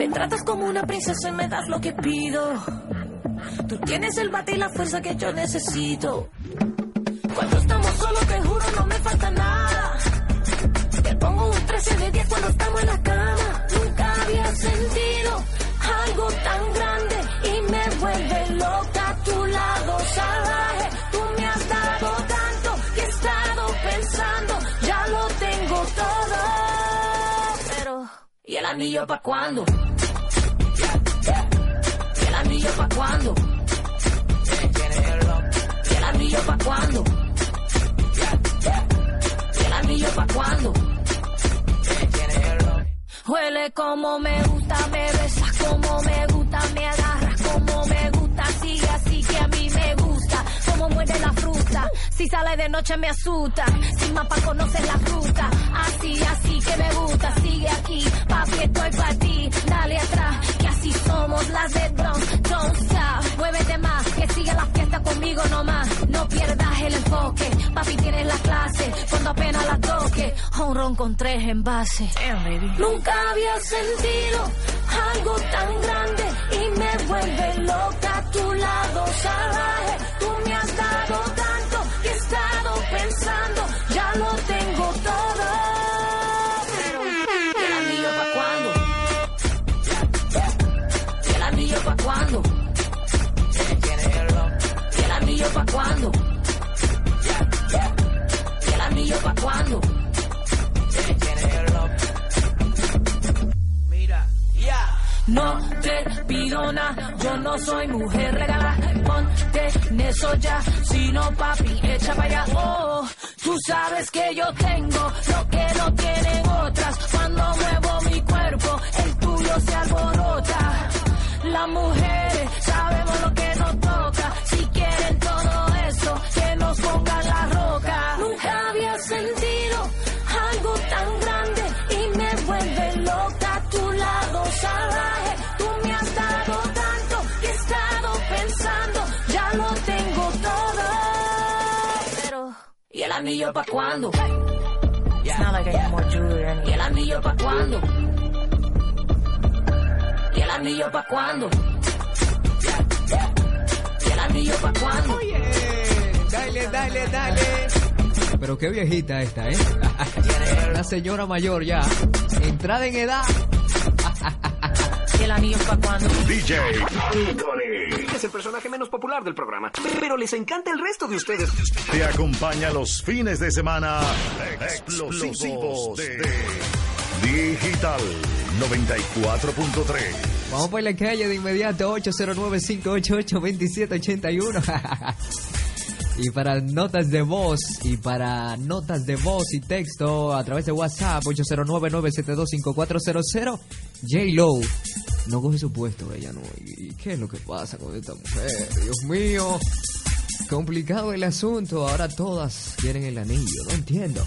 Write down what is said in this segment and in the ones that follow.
Me tratas como una princesa y me das lo que pido. Tú tienes el bate y la fuerza que yo necesito. Cuando estamos solos, te juro, no me falta nada. Te pongo un 13 de 10 cuando estamos en la cama. Nunca había sentido algo tan grande y me vuelve loca a tu lado salvaje. Anillo pa' cuándo? ¿Y el anillo pa' cuándo? ¿Y el anillo pa' cuándo? ¿Y el anillo pa' cuándo? Huele como me gusta, me besas como me gusta, me agarras como me gusta, sigue así que a mí me gusta, como muere la fruta, si sale de noche me asusta, sin mapa conoces la fruta, así, así que me gusta, sigue aquí, papi estoy para ti, dale atrás, que así somos las de Bronx, don't stop, muévete más, que siga la fiesta conmigo nomás, no pierdas el enfoque, papi tienes la clase, cuando apenas la toque, honrón con tres envases. Nunca había sentido algo tan grande y me vuelve loca a tu lado salvaje. Tú pensando, ya lo tengo todo. Pero, ¿y el anillo pa' cuándo? ¿Y el anillo pa' cuándo? ¿Y el anillo pa' cuándo? ¿Y el anillo pa' cuándo? Mira, ya. No te pido nada, yo no soy mujer regala, ponte en eso ya, si no papi, echa para allá, oh, tú sabes que yo tengo lo que no tienen otras, cuando muevo mi cuerpo, el tuyo se alborota, las mujeres sabemos lo que nos toca, si quieren todo eso, que nos pongan la roca, anillo pa' cuándo? Ya. Not like I need more jewelry or ¿Y el anillo pa' cuándo? ¿Y el anillo pa' cuándo? ¿Y el anillo pa' cuándo? Dale, dale, dale. Pero qué viejita esta, ¿eh? Una señora mayor ya. Entrada en edad. ¿Y el anillo pa' cuándo? DJ Anthony. Es el personaje menos popular del programa, pero les encanta el resto de ustedes. Te acompaña los fines de semana explosivos de Digital 94.3. Vamos por la calle de inmediato 809-588-2781. y para notas de voz y para notas de voz y texto a través de WhatsApp 809-972-5400. J-Lo no coge su puesto, ella no. ¿Y qué es lo que pasa con esta mujer? Dios mío. Complicado el asunto. Ahora todas quieren el anillo. No entiendo.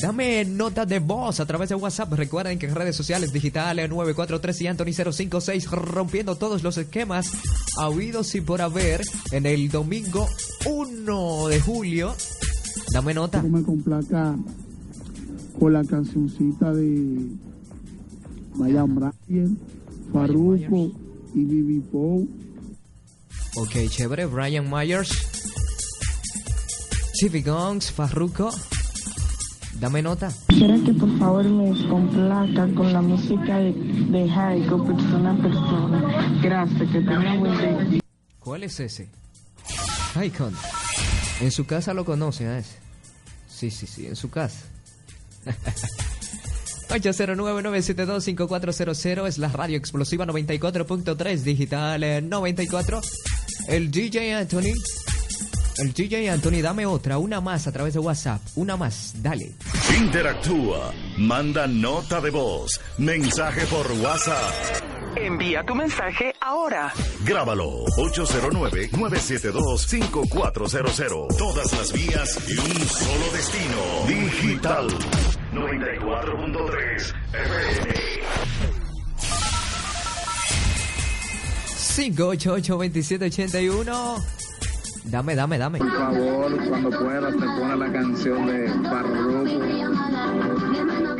Dame notas de voz a través de WhatsApp. Recuerden que en redes sociales digitales 943 y Anthony 056 rompiendo todos los esquemas habidos y por haber en el domingo 1 de julio. Dame nota. me complaca con la cancioncita de Farruko y Bibi Poe. Ok, chévere. Brian Myers. Chippy Gongs, Farruko. Dame nota. Quisiera que por favor me complaca con la música de, de Jaico, persona a persona. Gracias, que tenga buen día. ¿Cuál es ese? Icon. En su casa lo conoce a ese. Sí, sí, sí, en su casa. 809-972-5400 es la radio explosiva 94.3 digital eh, 94. El DJ Anthony. El DJ Anthony, dame otra, una más a través de WhatsApp. Una más, dale. Interactúa. Manda nota de voz. Mensaje por WhatsApp. Envía tu mensaje ahora. Grábalo 809-972-5400. Todas las vías y un solo destino. Digital 94.3 FM. 588-2781. Dame, dame, dame. Por favor, cuando puedas, te pone la canción de Farruko.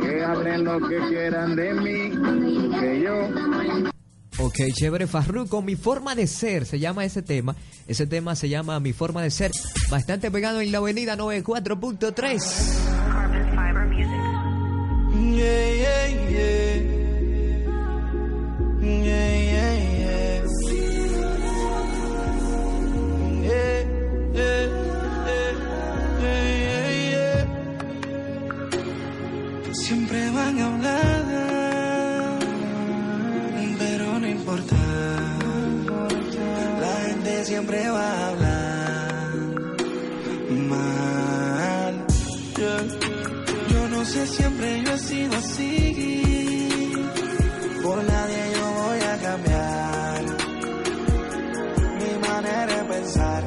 Que hablen lo que quieran de mí, que yo Ok, chévere, Farruko, mi forma de ser, se llama ese tema. Ese tema se llama Mi forma de ser, bastante pegado en la avenida 94.3. Yeah, yeah, yeah. Siempre va a hablar mal. Yo no sé, siempre yo he sido así. Por nadie yo voy a cambiar mi manera de pensar.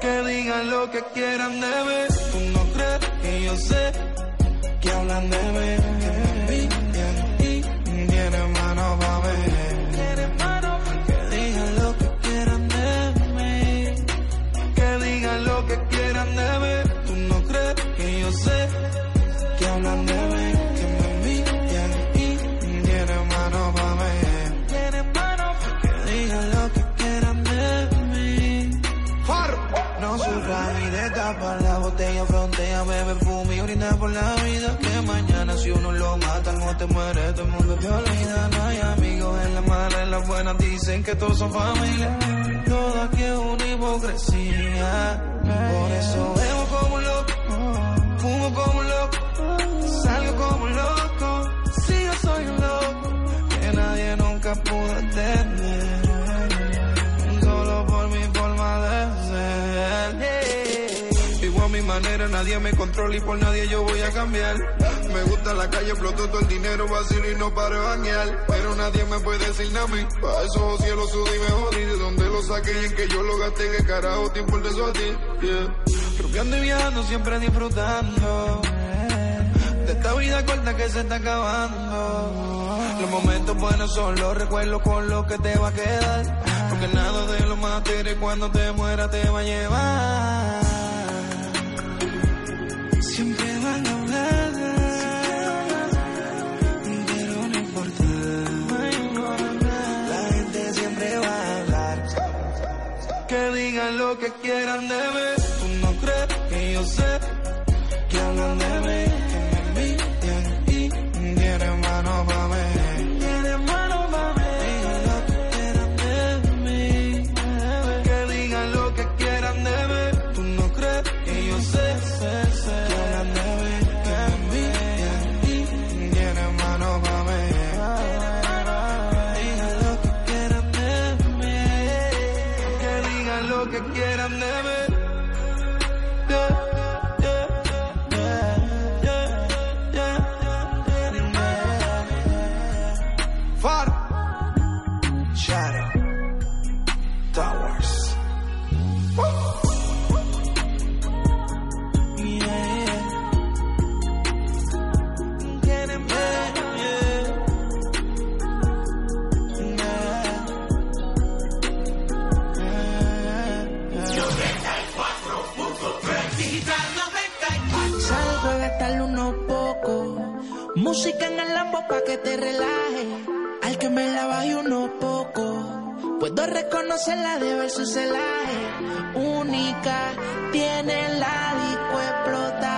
Que digan lo que quieran de mí. Tú no crees que yo sé que hablan de mí. Por la vida. Que mañana si uno lo mata, no te muere, todo el mundo te olvida. No hay amigos en la mala, en la buena dicen que todos son familia. Todo aquí es una hipocresía. Por eso bebo como un loco, fumo como un loco, salgo como un loco. Si yo soy un loco, que nadie nunca pudo entender. Nadie me controla y por nadie yo voy a cambiar. Me gusta la calle, exploto todo el dinero vacío y no paro bañar. Pero nadie me puede decir nada a mí. Pa' eso cielo subí mejor y de dónde lo saqué y en que yo lo gasté, que carajo te importa eso a ti. Yeah. Y viajando, siempre disfrutando. De esta vida corta que se está acabando. Los momentos buenos son los recuerdos con los que te va a quedar. Porque nada de lo material cuando te muera te va a llevar. Que digan lo que quieran de mí. Tú no crees que yo sé que hablan de mí, que me envidian y tienen mano pa' mí. Música en el lambo pa' que te relaje. Al que me la baje unos pocos. Puedo reconocerla de ver su celaje. Única, tiene la disco explota.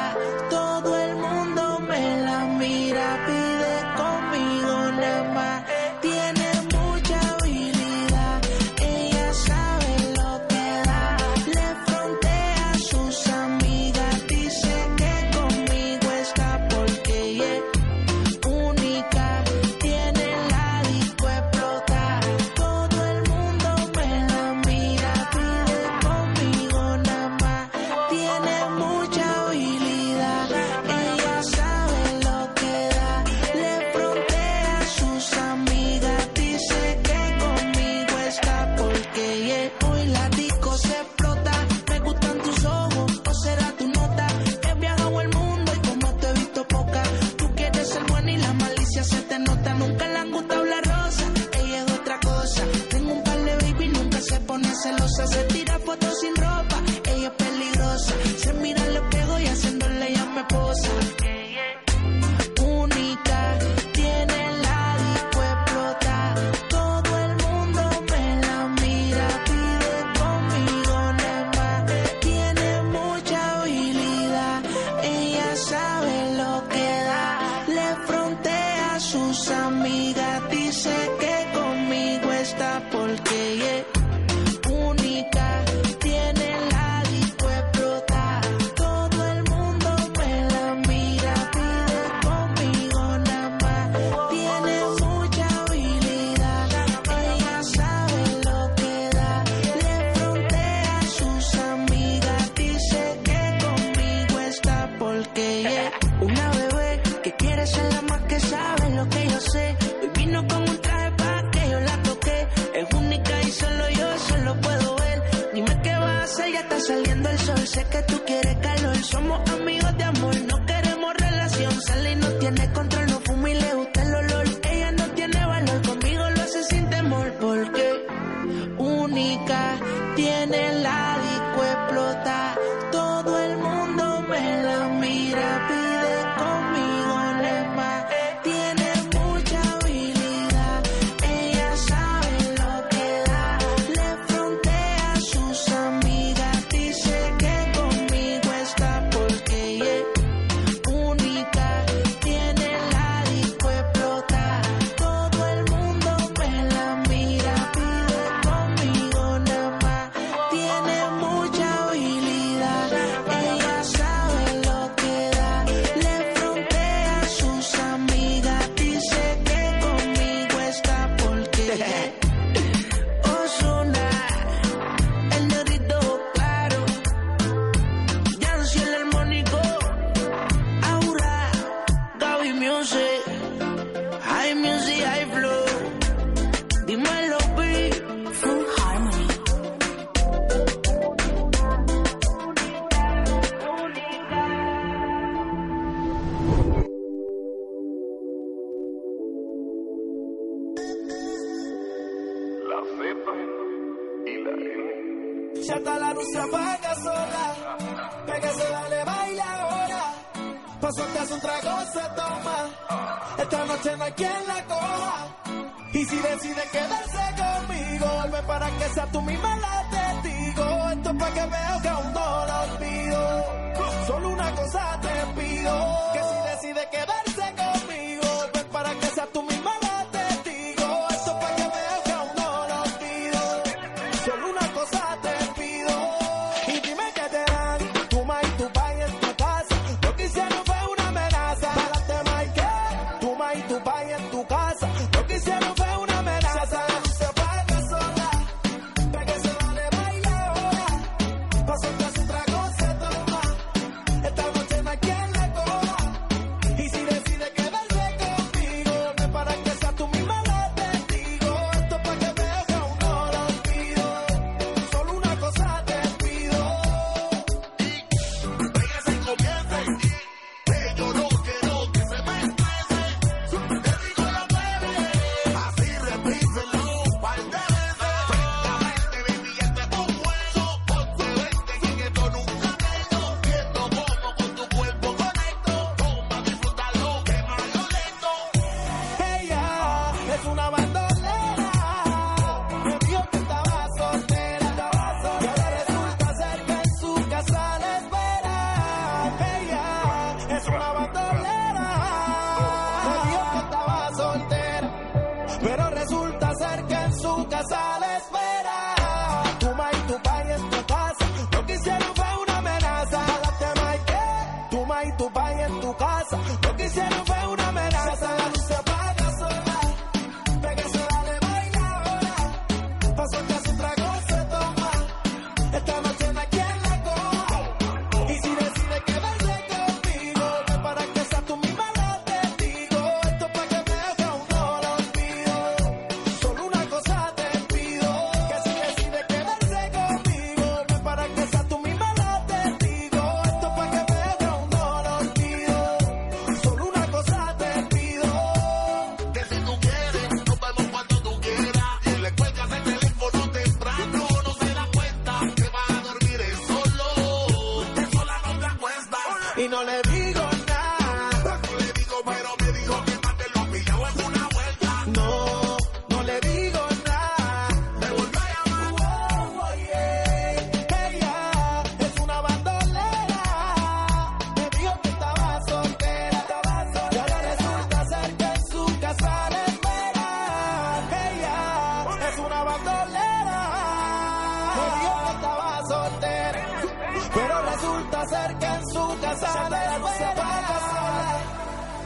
hacer que en su casa la luz se apaga sola.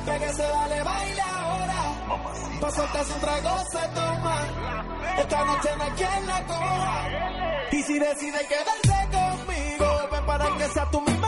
Pégase, dale, baila ahora. Pa' soltarse un trago se toma. Esta noche no hay quien la coja. Y si decide quedarse conmigo, ven para que sea tu misma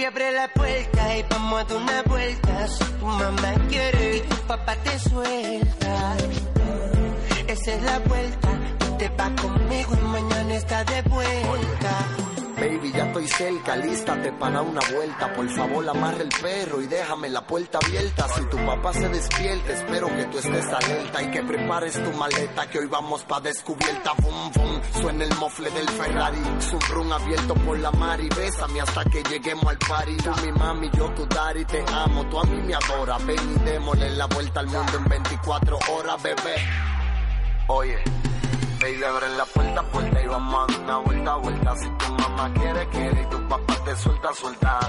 Baby, abre la puerta y vamos a dar una vuelta. Si tu mamá quiere y tu papá te suelta. Esa es la vuelta. Tú te vas conmigo y mañana estás de vuelta. Baby, ya estoy cerca, lístate para una vuelta. Por favor, amarra el perro y déjame la puerta abierta. Si tu papá se despierta, espero que tú estés alerta y que prepares tu maleta, que hoy vamos pa' descubierta. Bum, bum, suena el mofle del Ferrari. Subrum abierto por la mar y bésame hasta que lleguemos al party. Tú mi mami, yo tu daddy, te amo, tú a mí me adora. Ven y démosle la vuelta al mundo en 24 horas, bebé. Oye. Baby, abren la puerta, puerta y vamos a dar una vuelta, vuelta. Si tu mamá quiere, quiere y tu papá te suelta, suelta.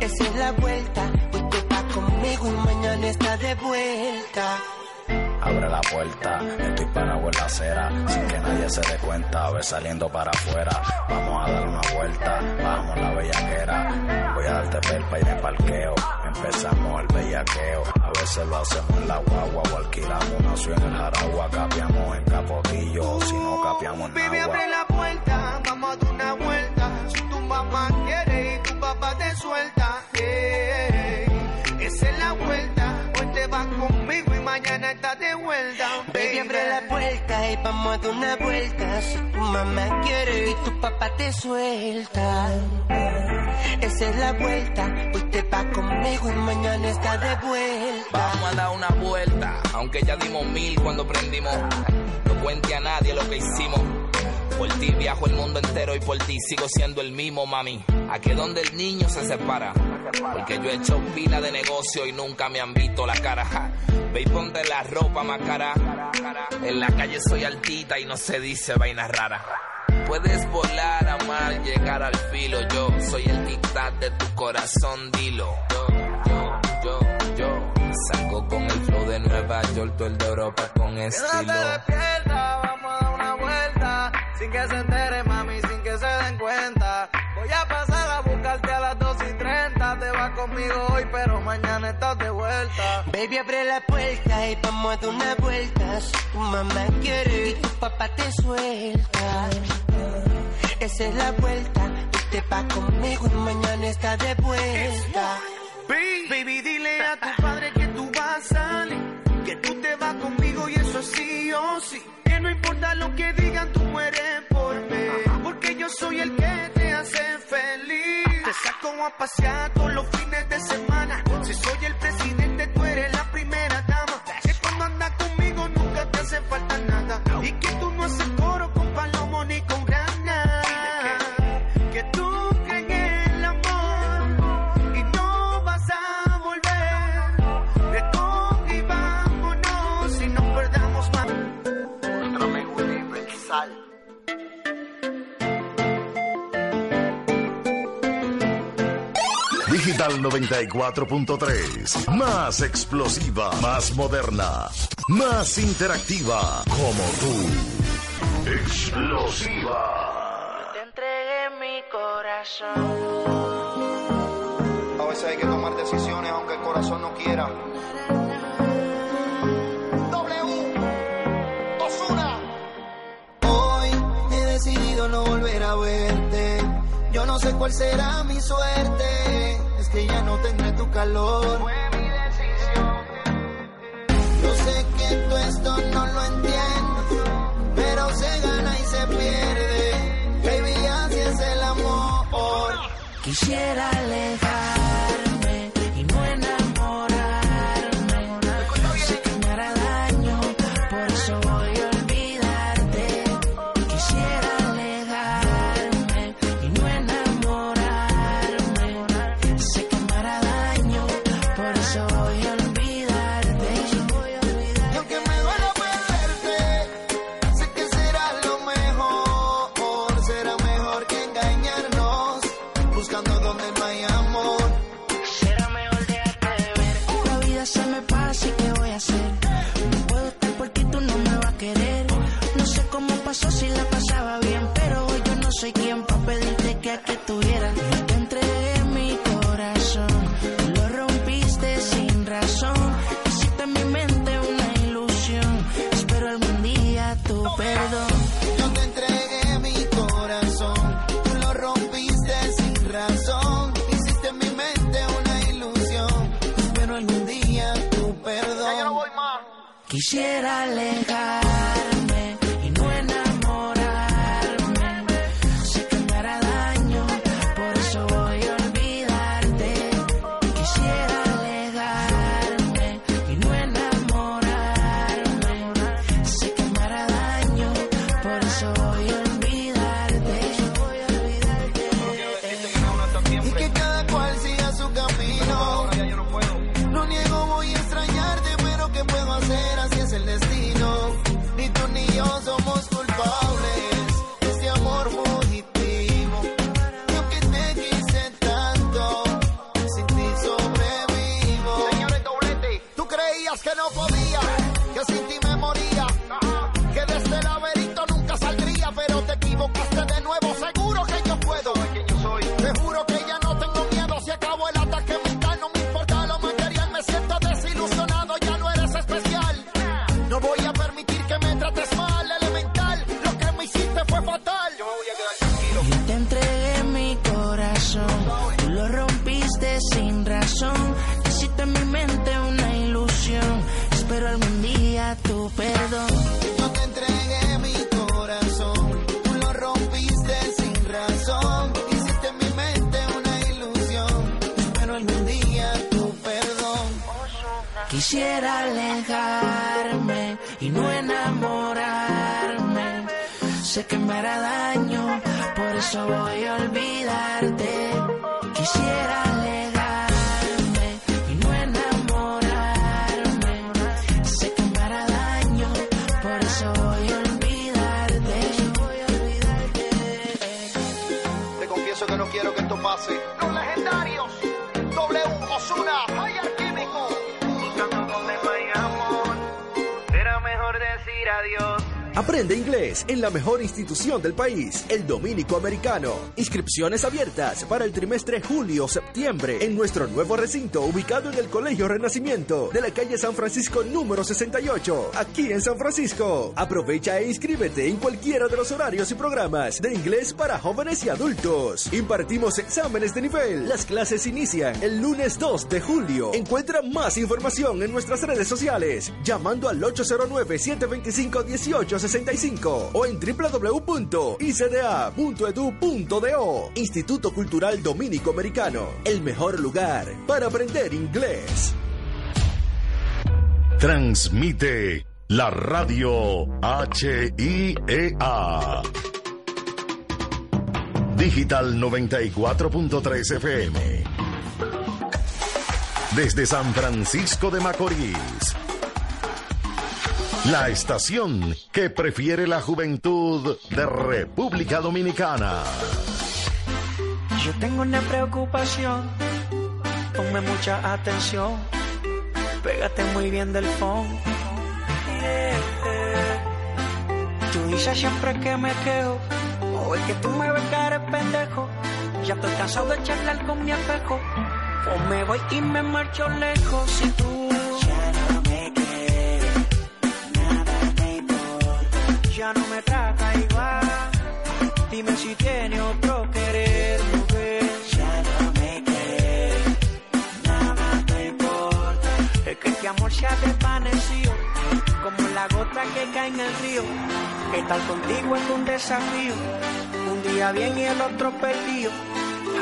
Esa es la vuelta. Hoy te vas conmigo y mañana estás de vuelta. Abre la puerta, estoy parado en la acera, sin que nadie se dé cuenta, a ver saliendo para afuera. Vamos a dar una vuelta, vamos la bellaquera. Voy a darte pelpa y de parqueo, empezamos el bellaqueo. A veces lo hacemos en la guagua o alquilamos una ciudad en el Jaragua, capiamos en Capotillo, si no capiamos en Baby, agua. abre la puerta, vamos a dar una vuelta. Si tu mamá quiere y tu papá te suelta. eh, esa es la vuelta. Hoy te vas conmigo mañana estás de vuelta. Baby, abre la puerta y vamos a dar una vuelta. Si tu mamá quiere y tu papá te suelta. Esa es la vuelta. Hoy te vas conmigo y mañana estás de vuelta. Vamos a dar una vuelta, aunque ya dimos mil cuando prendimos. No cuente a nadie lo que hicimos. Por ti viajo el mundo entero y por ti sigo siendo el mismo, mami. Aquí es donde el niño se separa. Porque yo he hecho pila de negocio y nunca me han visto la cara. Ja. Ve y ponte la ropa más cara. En la calle soy altita y no se dice vainas raras. Puedes volar, amar, llegar al filo. Yo soy el tic-tac de tu corazón, dilo. Yo, yo, yo, yo. Salgo con el flow de Nueva York, tú el de Europa con estilo. Quédate despierta, Sin que se entere, mami, sin que se den cuenta. Voy a pasar a buscarte a las 2 y 30. Te vas conmigo hoy, pero mañana estás de vuelta. Baby, abre la puerta y vamos a dar una vuelta. Si tu mamá quiere y tu papá te suelta. Esa es la vuelta. Hoy te vas conmigo y mañana estás de vuelta. Baby, dile a tu padre que tú vas a salir. Que tú te vas conmigo y eso sí o sí. No importa lo que digan, tú mueres por mí. Porque yo soy el que te hace feliz. Te saco a pasear todos los fines de semana. Si soy el presidente, tú eres Digital 94.3. Más explosiva, más moderna, más interactiva. Como tú. Explosiva. Te entregué mi corazón. A veces hay que tomar decisiones aunque el corazón no quiera. Hoy he decidido no volver a verte. Yo no sé cuál será mi suerte. Que ya no tendré tu calor. Fue mi decisión. Yo sé que tú esto no lo entiendes. Pero se gana y se pierde. Baby, así es el amor. Quisiera alejarme Quisiera alejarme podía, que sin ti me moría. Quisiera alejarme y no enamorarme. Sé que me hará daño, por eso voy a olvidarte. Quisiera alejarme Aprende inglés en la mejor institución del país, el Dominico Americano. Inscripciones abiertas para el trimestre julio-septiembre en nuestro nuevo recinto ubicado en el Colegio Renacimiento de la calle San Francisco número 68, aquí en San Francisco. Aprovecha e inscríbete en cualquiera de los horarios y programas de inglés para jóvenes y adultos. Impartimos exámenes de nivel. Las clases inician el lunes 2 de julio. Encuentra más información en nuestras redes sociales llamando al 809-725-1865 o en www.icda.edu.do. Instituto Cultural Dominico Americano, el mejor lugar para aprender inglés. Transmite la radio HIEA. Digital 94.3 FM. Desde San Francisco de Macorís. La estación que prefiere la juventud de República Dominicana. Yo tengo una preocupación, ponme mucha atención, pégate muy bien del fondo. Tú dices siempre que me quejo, o es que tú me ves cara de pendejo. Ya estoy cansado de charlar con mi espejo, o me voy y me marcho lejos si tú ya no me trata igual. Dime si tiene otro querer, mujer. Ya no me quieres, nada te importa. Es que este amor se ha desvanecido, como la gota que cae en el río. Estar contigo es un desafío, un día bien y el otro perdido.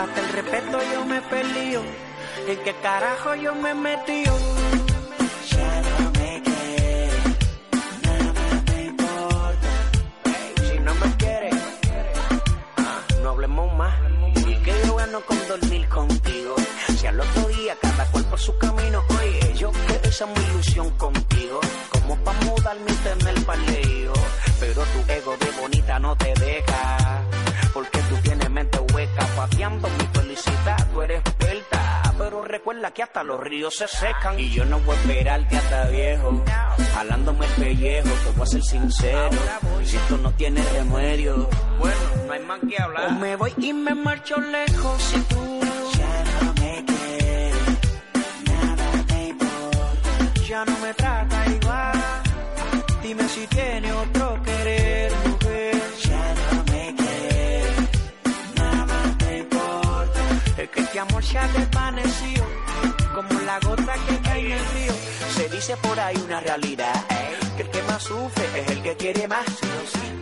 Hasta el respeto yo me perdido, ¿en qué carajo yo me he metido? Dormir contigo. Si al otro día cada cual por su camino, oye, yo quiero esa mi ilusión contigo. Como pa' mudarme y tener paleo. Pero tu ego de bonita no te deja. Porque tú tienes mente hueca, pateando recuerda que hasta los ríos se secan. Y yo no voy a esperar que hasta viejo, jalándome el pellejo, te voy a ser sincero. Si esto no tiene remedio, bueno, no hay más que hablar. O me voy y me marcho lejos si tú ya no me quieres, nada te importa. Ya no me trata igual, dime si tiene otro querer, mujer. Ya no me quieres, nada te importa. Es que este amor se ha desvanecido, como la gota que cae en el río. Se dice por ahí una realidad, ey, que el que más sufre es el que quiere más.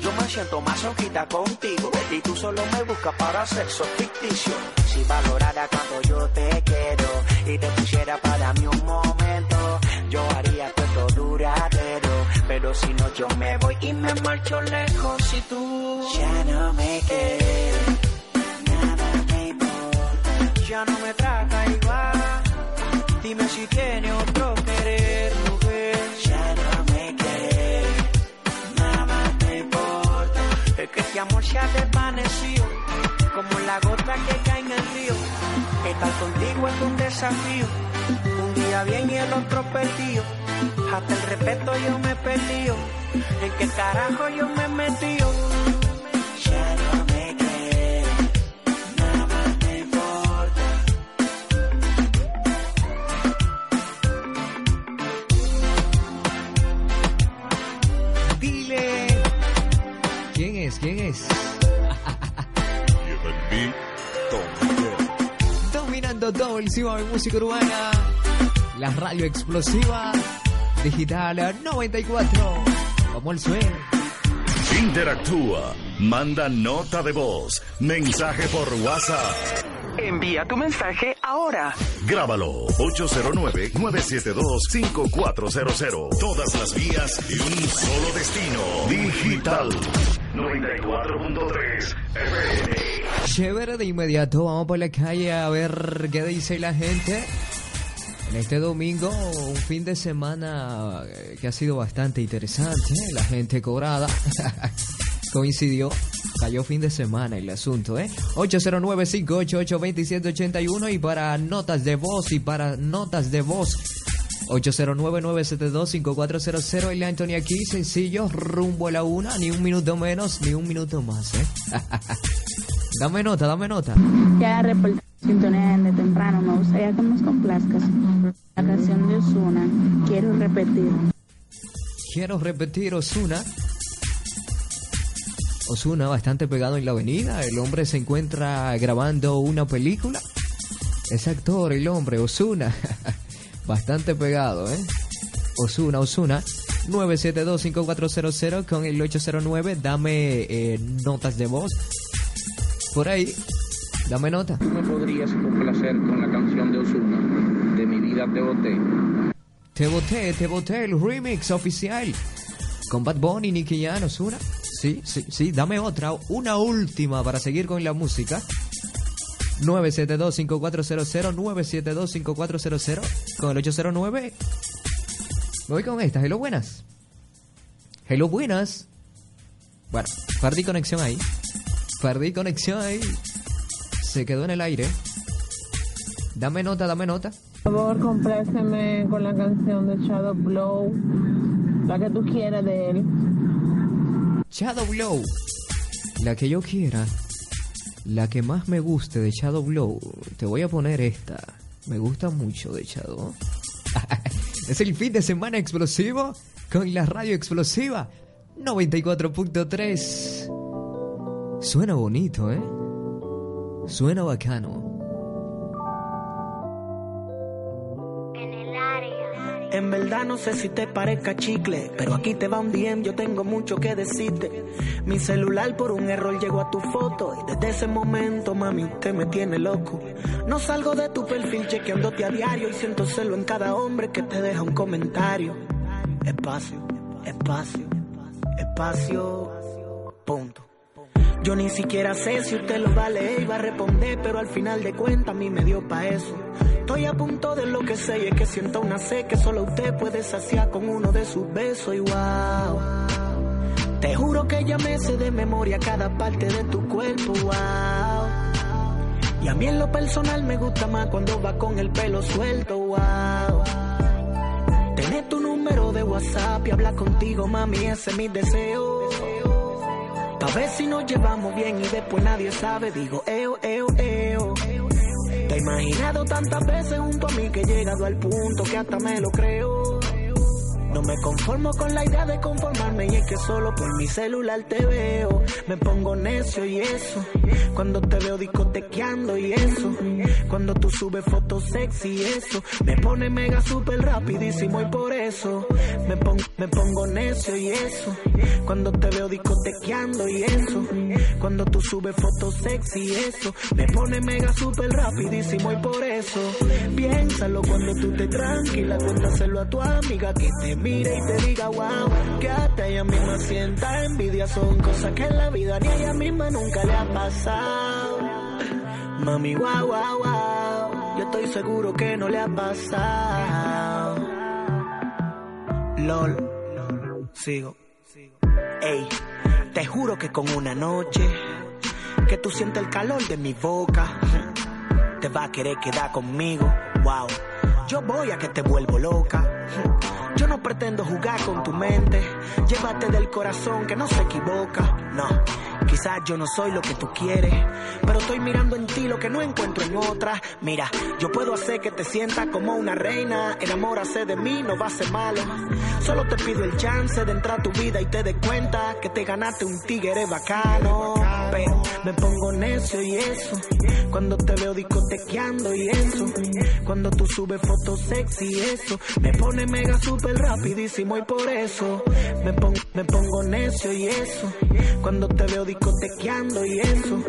Yo me siento más ojita contigo y tú solo me buscas para sexo ficticio. Si valorara cuando yo te quiero y te pusiera para mí un momento, yo haría todo duradero. Pero si no, yo me voy y me marcho lejos. Si tú ya no me quieres. Ya no me trata igual. Dime si tiene otro querer, mujer. Ya no me quieres, nada me importa. Es que este amor se ha desvanecido, como la gota que cae en el río. Estar contigo es un desafío. Un día bien y el otro perdido. Hasta el respeto yo me perdido. ¿En qué carajo yo me he metido? Dominando todo el cima de música urbana. La radio explosiva. Digital 94. Como el sueño. Interactúa. Manda nota de voz. Mensaje por WhatsApp. Envía tu mensaje ahora. Grábalo 809-972-5400. Todas las vías y un solo destino. Digital 94.3 FM. Chévere, de inmediato vamos por la calle a ver qué dice la gente. En este domingo, un fin de semana eh, que ha sido bastante interesante. La gente cobrada coincidió. Cayó fin de semana el asunto, ¿eh? 809-588-2781 y para notas de voz y para notas de voz 809-972-5400 y la Anthony aquí, sencillo, rumbo a la una, ni un minuto menos, ni un minuto más, ¿eh? dame nota, dame nota. Ya reporté sintonía de temprano. Me gustaría que nos complazcas la canción de Osuna. Quiero repetir. Quiero repetir Osuna. Osuna bastante pegado en la avenida. El hombre se encuentra grabando una película. Es actor el hombre, Osuna. bastante pegado, ¿eh? Osuna, Osuna. 972-5400 con el 809. Dame eh, notas de voz. Por ahí. Dame nota. ¿Tú me podrías complacer con la canción de Osuna, de mi vida te boté? Te boté, te boté, el remix oficial. Con Bad Bunny, Nicky Jam, Ozuna. Sí, sí, sí, dame otra, una última para seguir con la música. 972-5400, 972-5400, con el 809. Me voy con esta, hello buenas. Hello buenas. Bueno, perdí conexión ahí. Perdí conexión ahí. Se quedó en el aire. Dame nota, dame nota. Por favor, compláceme con la canción de Shadow Blow. La que tú quieras de él. Shadow Blow. La que yo quiera. La que más me guste de Shadow Blow. Te voy a poner esta. Me gusta mucho de Shadow. es el fin de semana explosivo con la radio explosiva 94.3. Suena bonito, ¿eh? Suena bacano. En verdad no sé si te parezca chicle, pero aquí te va un DM, yo tengo mucho que decirte. Mi celular por un error llegó a tu foto y desde ese momento, mami, usted me tiene loco. No salgo de tu perfil chequeándote a diario y siento celo en cada hombre que te deja un comentario. Espacio, espacio, espacio, punto. Yo ni siquiera sé si usted lo va a leer y va a responder, pero al final de cuentas a mí me dio pa' eso. Estoy a punto de lo que sé y es que siento una sed que solo usted puede saciar con uno de sus besos y wow. Te juro que ya me sé de memoria cada parte de tu cuerpo, wow. Y a mí en lo personal me gusta más cuando va con el pelo suelto, wow. Tener tu número de WhatsApp y hablar contigo, mami, ese es mi deseo. Pa' ver si nos llevamos bien y después nadie sabe, digo, eo, eo, eo. Te he imaginado tantas veces junto a mí que he llegado al punto que hasta me lo creo. No me conformo con la idea de conformarme y es que solo por mi celular te veo. Me pongo necio y eso. Cuando te veo discotequeando y eso. Cuando tú subes fotos sexy y eso. Me pone mega super rapidísimo y por eso. Me, pon- me pongo necio y eso. Cuando te veo discotequeando y eso. Cuando tú subes fotos sexy y eso. Me pone mega super rapidísimo y por eso. Piénsalo cuando tú te tranquila. Cuéntaselo a tu amiga que te y te diga wow. Que hasta ella misma sienta envidia. Son cosas que en la vida ni a ella misma nunca le ha pasado. Mami, wow, wow, wow. Yo estoy seguro que no le ha pasado. LOL. Sigo. Ey, te juro que con una noche que tú sientes el calor de mi boca, te va a querer quedar conmigo. Wow, yo voy a que te vuelvo loca. Yo no pretendo jugar con tu mente. Llévate del corazón que no se equivoca. No, quizás yo no soy lo que tú quieres, pero estoy mirando en ti lo que no encuentro en otra. Mira, yo puedo hacer que te sientas como una reina. Enamórase de mí, no va a ser malo. Solo te pido el chance de entrar a tu vida y te des cuenta que te ganaste un tigre bacano. Pero me pongo necio y eso. Cuando te veo discotequeando y eso. Cuando tú subes fotos sexy y eso. Me pone mega super rapidísimo y por eso. Me, pon- me pongo necio y eso. Cuando te veo discotequeando y eso.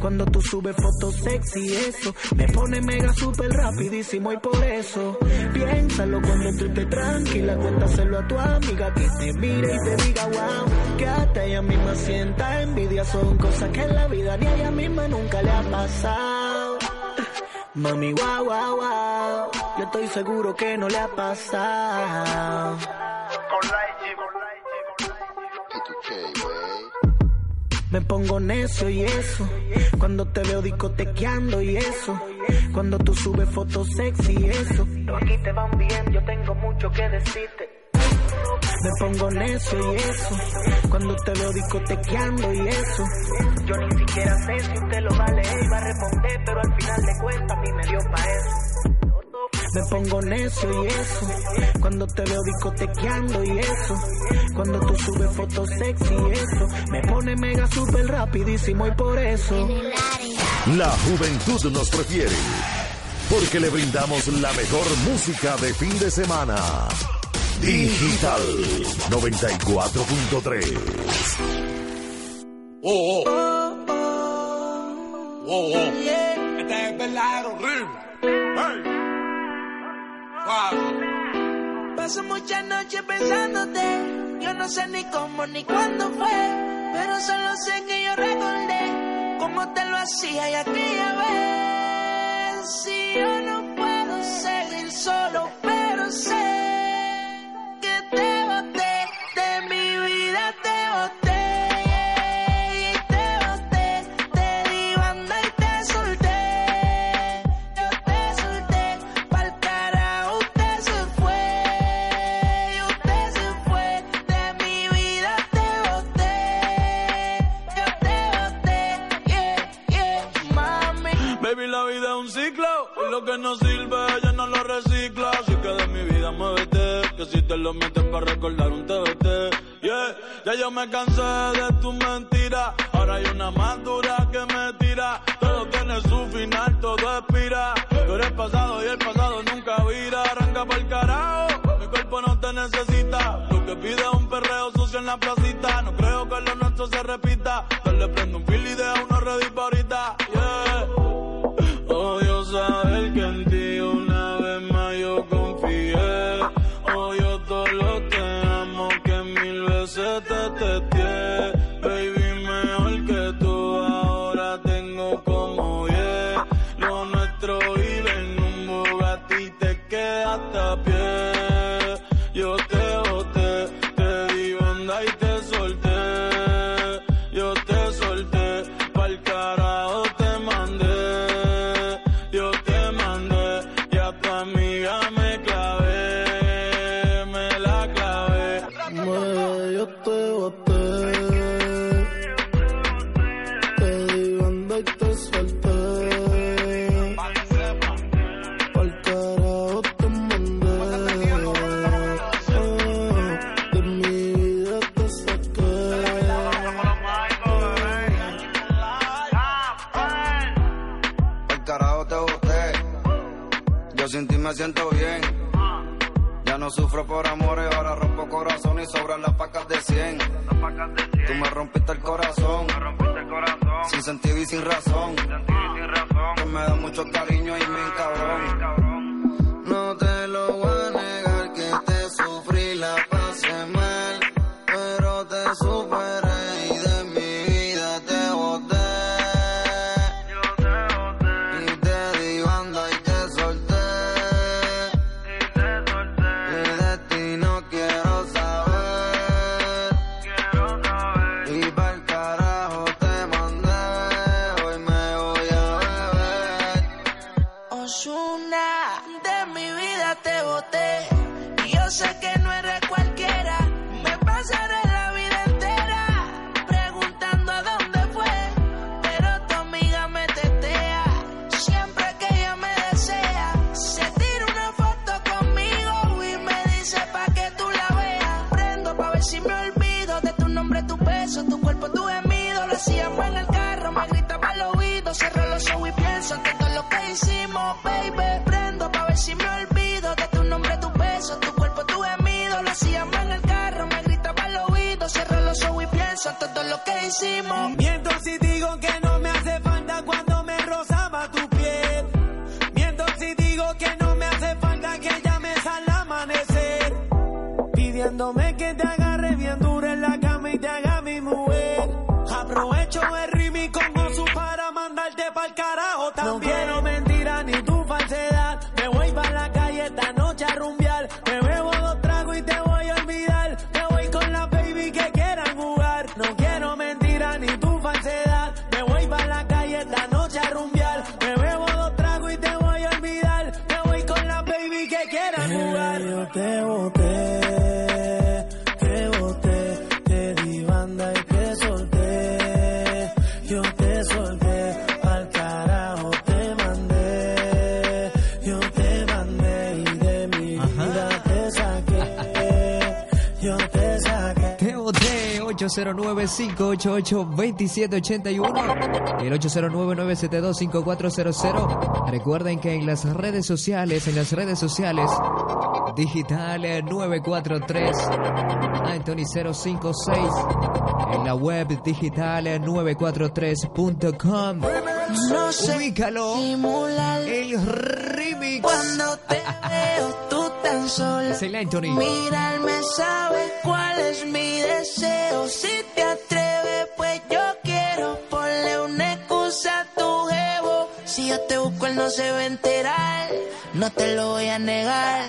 Cuando tú subes fotos sexy eso. Me pone mega super rapidísimo y por eso. Piénsalo cuando tú estés tranquila. Cuéntaselo a tu amiga que te mire y te diga wow. Que hasta ella misma sienta envidia. Son cosas que en la vida ni a ella misma nunca le ha pasado. Mami, wow, wow, wow. Yo estoy seguro que no le ha pasado. Me pongo necio y eso. Cuando te veo discotequeando y eso. Cuando tú subes fotos sexy y eso. Tú aquí te van bien, yo tengo mucho que decirte. Me pongo necio y eso. Cuando te veo discotequeando y eso. Yo ni siquiera sé si usted lo va a leer y va a responder, pero al final de cuentas a mí me dio pa' eso. Me pongo necio y eso. Cuando te veo discotequeando y eso. Cuando tú subes fotos sexy y eso. Me pone mega super rapidísimo y por eso. La juventud nos prefiere. Porque le brindamos la mejor música de fin de semana. Digital 94.3. Oh, oh. Oh, oh. Este es verdadero ritmo. Paso muchas noches pensándote. Yo no sé ni cómo ni cuándo fue. Pero solo sé que yo recordé cómo te lo hacía y aquella vez. Si yo no puedo seguir solo, lo que no sirve ya no lo recicla. Así que de mi vida muévete, que si te lo metes para recordar un TBT. Yeah, ya yo me cansé de tu mentira. Ahora hay una más dura que me tira. Todo tiene su final, todo expira. Tú eres pasado y el pasado nunca vira. Arranca para el carajo, mi cuerpo no te necesita. Lo que pide es un perreo sucio en la placita. No creo que lo nuestro se repita. Dale prendo un cuerpo, tú es mi ídolo. Si amo en el carro, me gritaba al oído. Cierro los ojos y pienso que todo lo que hicimos, baby. Prendo pa' ver si me olvido de tu nombre, tu beso. Tu cuerpo, tú es mi ídolo. Si en el carro, me gritaba al oído. Cierro los ojos y pienso en todo lo que hicimos. Miento si digo que no me hace falta cuando me rozaba tu piel. Miento si digo que no me hace falta que llames al amanecer. Pidiéndome Nacho es 809-588-2781 y el 809-972-5400. Recuerden que en las redes sociales, en las redes sociales, digital eh, 943, Anthony 056, en la web digital eh, 943.com. No sé el remix. Cuando te veo tan sola. Mirarme sabe cuál es mi deseo. Si te atreves, pues yo quiero ponle una excusa a tu jevo. Si yo te busco, él no se va a enterar. No te lo voy a negar.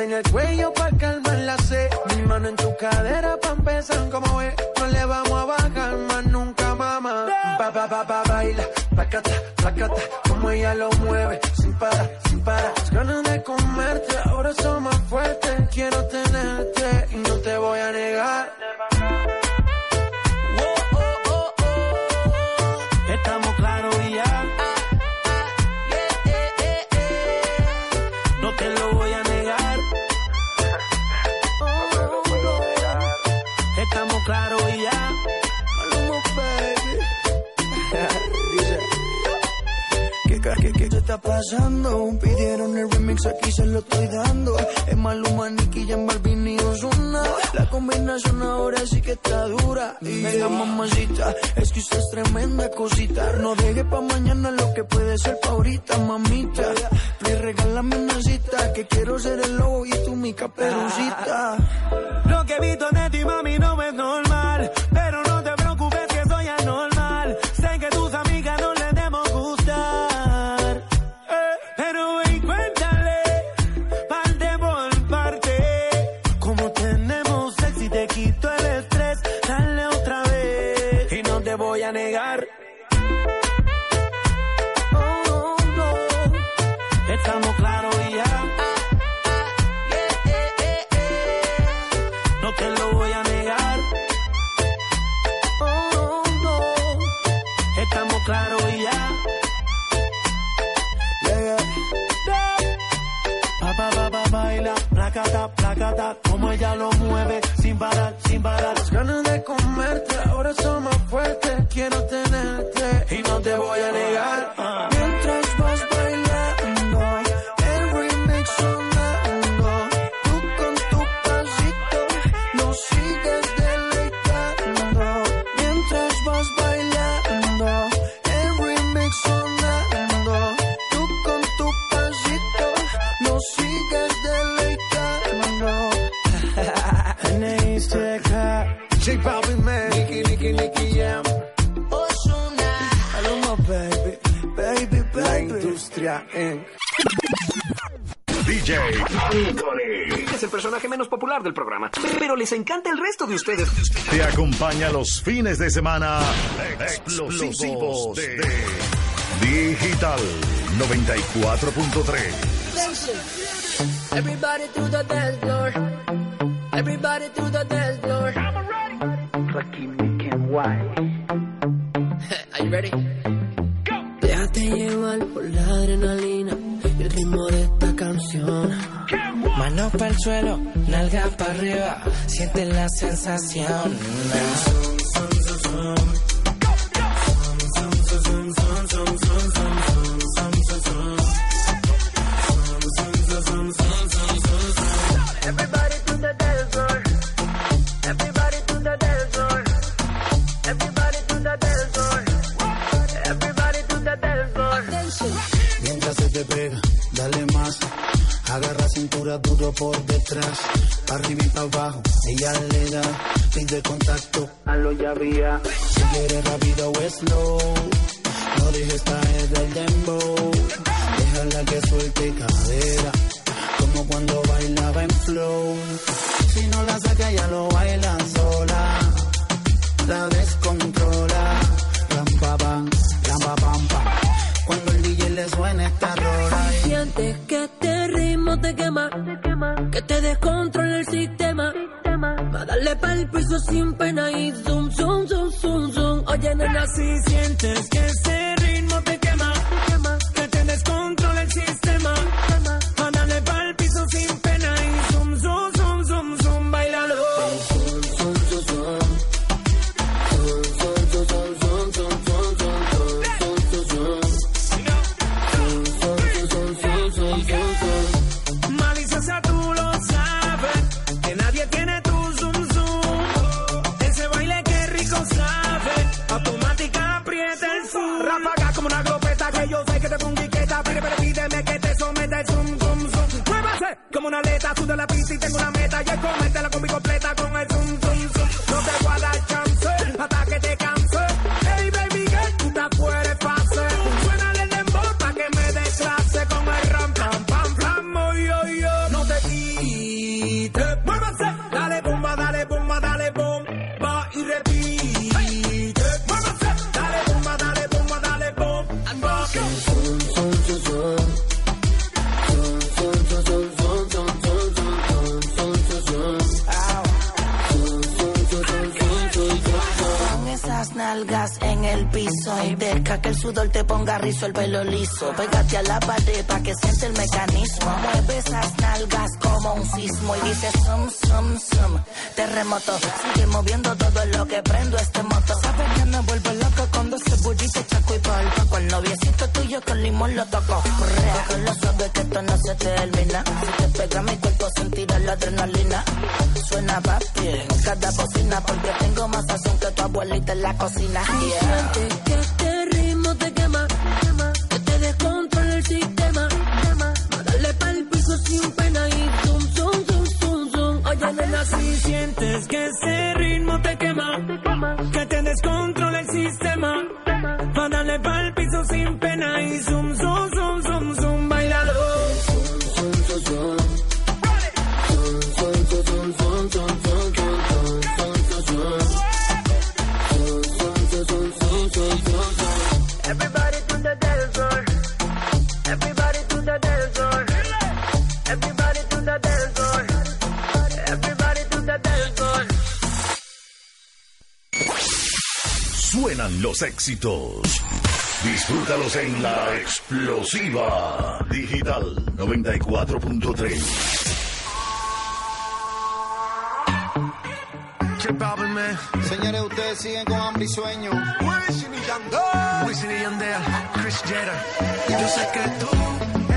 en el cuello para encanta el resto de ustedes. Te acompaña los fines de semana explosivos de Digital 94.3. Everybody to the dance. sensaciones. el piso. Y deja que el sudor te ponga rizo, el pelo liso. Pégate a la pared para que siente el mecanismo. Mueve esas nalgas como un sismo y dices zum, zum, zum. Terremoto. Sigue moviendo todo lo que prendo este moto. Sabes que me vuelvo loco cuando ese burrito chaco y polvo. Con el noviecito tuyo con limón lo toco. Correa. Con lo suave que esto no se termina. Si te pega mi cuerpo sentirás la adrenalina. Suena papi en cada bocina porque tengo más sazón que tu abuelita en la cocina. Yeah. Que este ritmo te quema. Que te descontrola el sistema, quema. Dale pa'l piso sin pena y zoom, zoom, zoom, zoom, zoom. Oye, nena, si sientes que ese ritmo te quema, que te descontrola el sistema, pa' dale pa'l piso sin pena y zoom. los éxitos. Disfrútalos en la explosiva digital 94.3. Señores, ustedes siguen con hambre y sueño. Wisin y Yandel. Chris Jenner. Yo sé que tú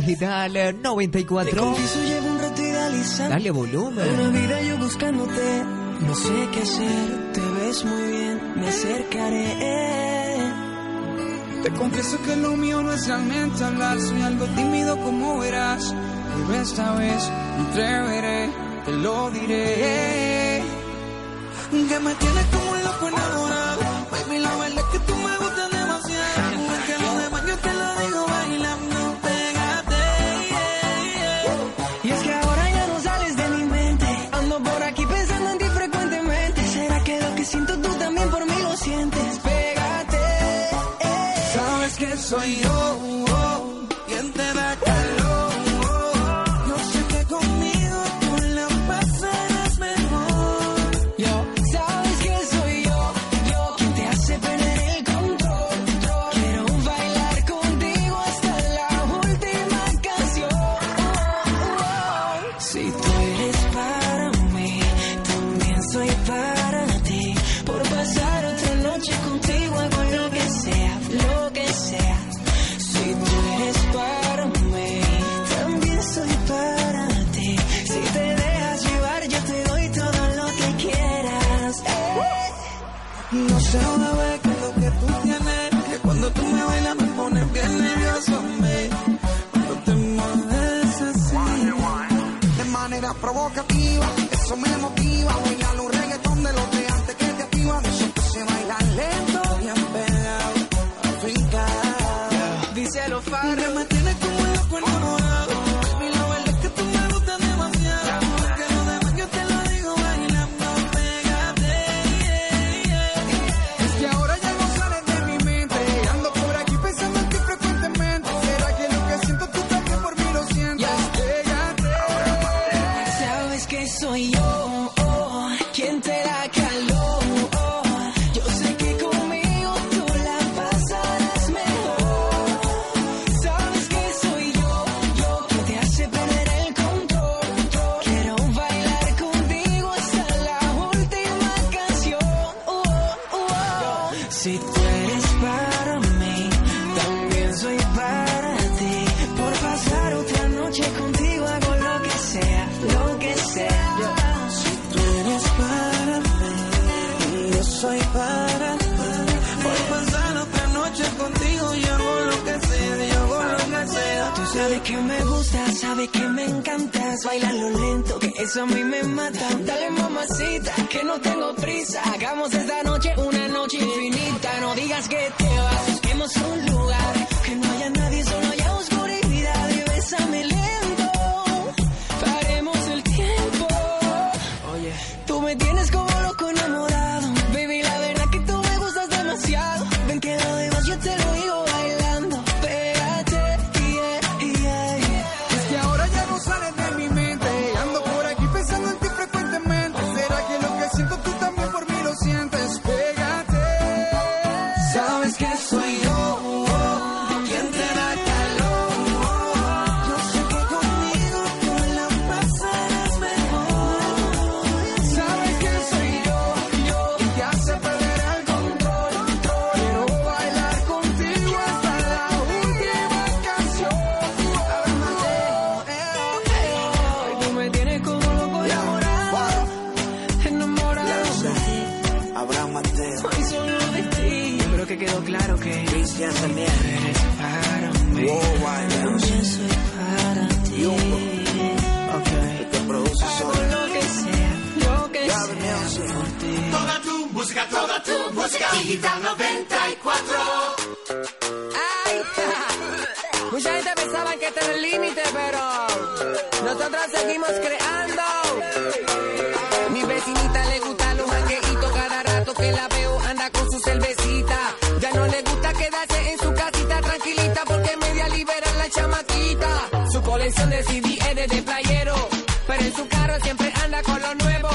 Digital 94. Dale volumen. Una vida yo buscándote. No sé qué hacer. Te ves muy bien. Me acercaré. Te confieso que lo mío no es realmente hablar, soy algo tímido como verás. Pero esta vez me atreveré, te lo diré. Que me tienes como oh, oh, oh, soy para. Voy a pasar otra noche contigo y hago lo que sea, yo hago lo que sea. Tú sabes que me gusta, sabes que me encantas. Baila lo lento, que eso a mí me mata. Dale mamacita, que no tengo prisa. Hagamos esta noche una noche infinita. No digas que te vas, busquemos un lugar. Que no haya nadie, solo haya oscuridad. Y bésame también. Eres para mí. Okay. Te. Lo que sea, lo que sea por ti. Toda tu música, toda tu música. Digital 94. Ay, Mucha gente pensaba que este era el límite, pero nosotros seguimos creando. Mi vecinita le gusta los mangueitos cada rato que la veo de playero, pero en su carro siempre anda con lo nuevo.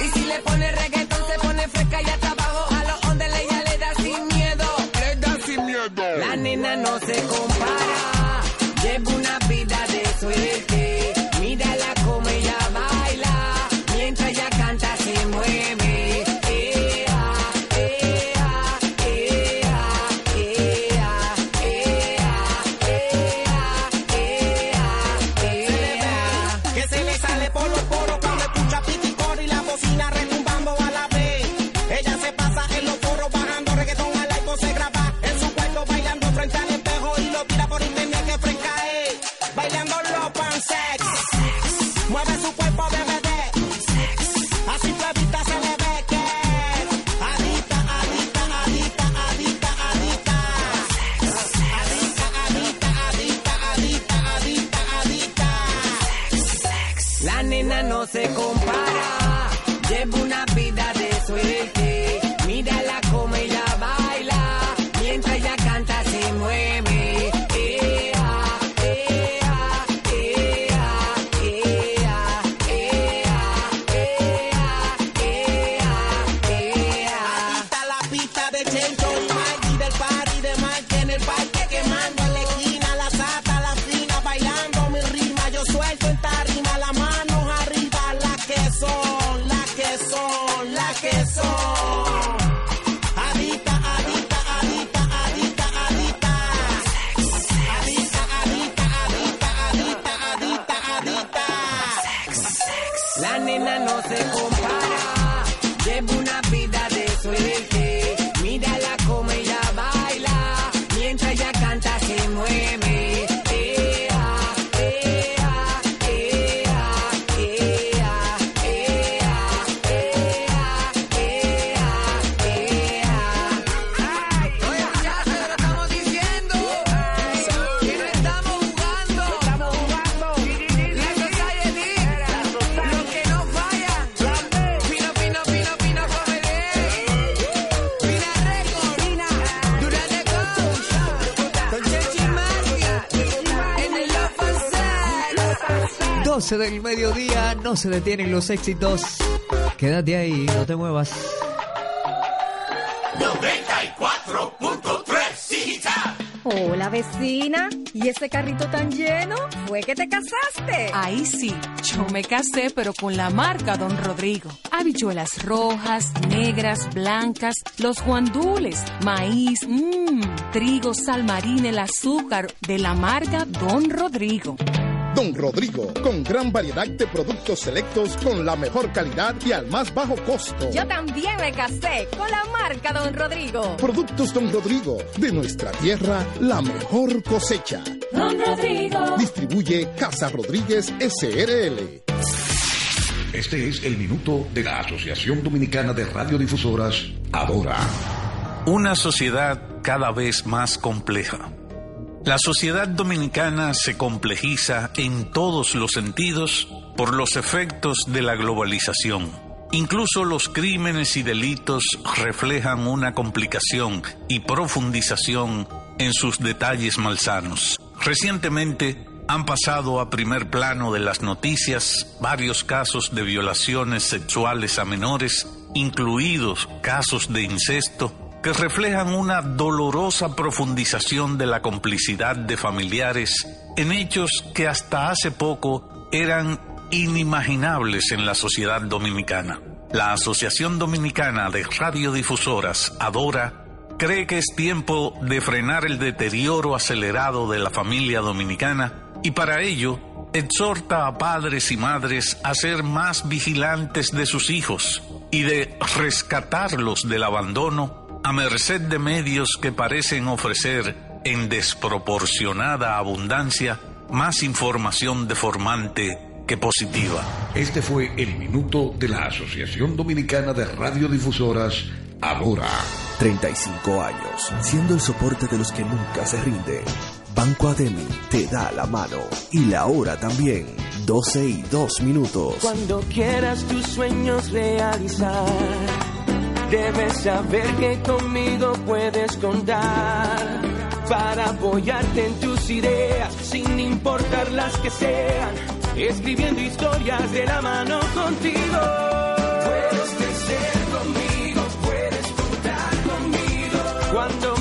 Y si le pone reggaetón, se pone fresca y hasta abajo. A los ondeles ya le da sin miedo. Le da sin miedo. La nena no se compara. 12 del mediodía. No se detienen los éxitos. Quédate ahí, no te muevas. 94.3 digital. Hola vecina, ¿y ese carrito tan lleno? ¿Fue que te casaste? Ahí sí, yo me casé, pero con la marca Don Rodrigo. Habichuelas rojas, negras, blancas, los guandules, maíz, mmm, trigo, sal marina, el azúcar, de la marca Don Rodrigo. Don Rodrigo, con gran variedad de productos selectos con la mejor calidad y al más bajo costo. Yo también me casé con la marca Don Rodrigo. Productos Don Rodrigo, de nuestra tierra, la mejor cosecha. Don Rodrigo. Distribuye Casa Rodríguez SRL. Este es el minuto de la Asociación Dominicana de Radiodifusoras, Adora. Una sociedad cada vez más compleja. La sociedad dominicana se complejiza en todos los sentidos por los efectos de la globalización. Incluso los crímenes y delitos reflejan una complicación y profundización en sus detalles malsanos. Recientemente han pasado a primer plano de las noticias varios casos de violaciones sexuales a menores, incluidos casos de incesto, que reflejan una dolorosa profundización de la complicidad de familiares en hechos que hasta hace poco eran inimaginables en la sociedad dominicana. La Asociación Dominicana de Radiodifusoras, Adora, cree que es tiempo de frenar el deterioro acelerado de la familia dominicana y para ello exhorta a padres y madres a ser más vigilantes de sus hijos y de rescatarlos del abandono a merced de medios que parecen ofrecer en desproporcionada abundancia más información deformante que positiva. Este fue el minuto de la Asociación Dominicana de Radiodifusoras, Adora. 35 años, siendo el soporte de los que nunca se rinden. Banco Ademi te da la mano y la hora también. 12 y 2 minutos. Cuando quieras tus sueños realizar, debes saber que conmigo puedes contar para apoyarte en tus ideas, sin importar las que sean, escribiendo historias de la mano contigo. Puedes crecer conmigo, puedes contar conmigo. Cuando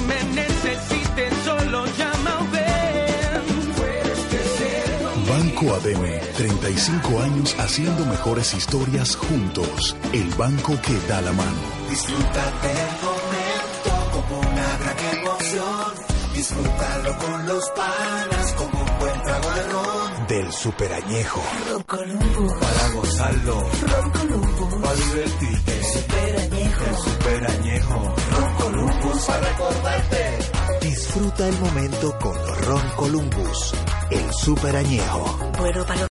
Banco ADM, 35 años haciendo mejores historias juntos. El banco que da la mano. Disfruta del momento como una gran emoción. Disfrútalo con los panas como un buen trago de ron. Del superañejo. Para gozarlo. Ron. Para divertirte. El superañejo. El superañejo. Ron. Para recordarte. Disfruta el momento con Ron Columbus. El superañejo. Bueno, para